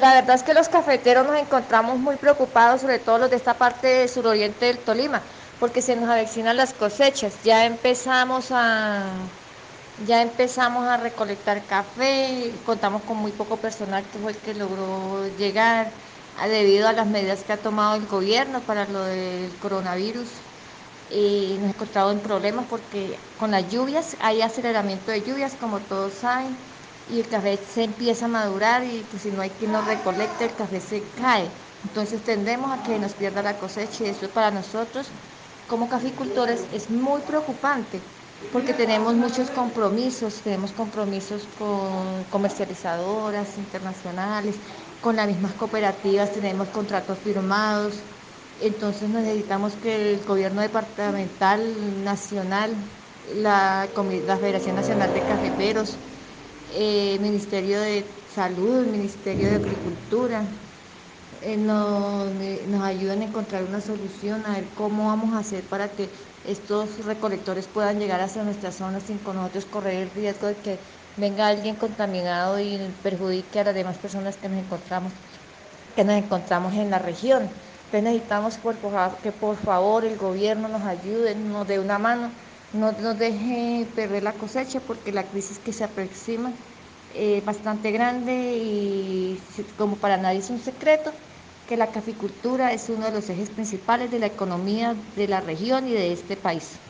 La verdad es que los cafeteros nos encontramos muy preocupados, sobre todo los de esta parte suroriente del Tolima, porque se nos avecinan las cosechas. Ya empezamos a ya empezamos a recolectar café, contamos con muy poco personal que fue el que logró llegar debido a las medidas que ha tomado el gobierno para lo del coronavirus. Y nos hemos encontrado en problemas porque con las lluvias hay aceleramiento de lluvias, como todos saben y el café se empieza a madurar y pues, si no hay quien nos recolecte, el café se cae. Entonces tendemos a que nos pierda la cosecha y eso para nosotros como caficultores es muy preocupante porque tenemos muchos compromisos, tenemos compromisos con comercializadoras internacionales, con las mismas cooperativas, tenemos contratos firmados, entonces necesitamos que el gobierno departamental, nacional, la, la Federación Nacional de Cafeteros, eh, Ministerio de Salud, Ministerio de Agricultura, eh, nos, nos ayudan a encontrar una solución, a ver cómo vamos a hacer para que estos recolectores puedan llegar hacia nuestras zonas sin con nosotros correr el riesgo de que venga alguien contaminado y perjudique a las demás personas que nos encontramos, que nos encontramos en la región. Entonces necesitamos que por favor el gobierno nos ayude, nos dé una mano no nos deje perder la cosecha porque la crisis que se aproxima es bastante grande y como para nadie es un secreto que la caficultura es uno de los ejes principales de la economía de la región y de este país.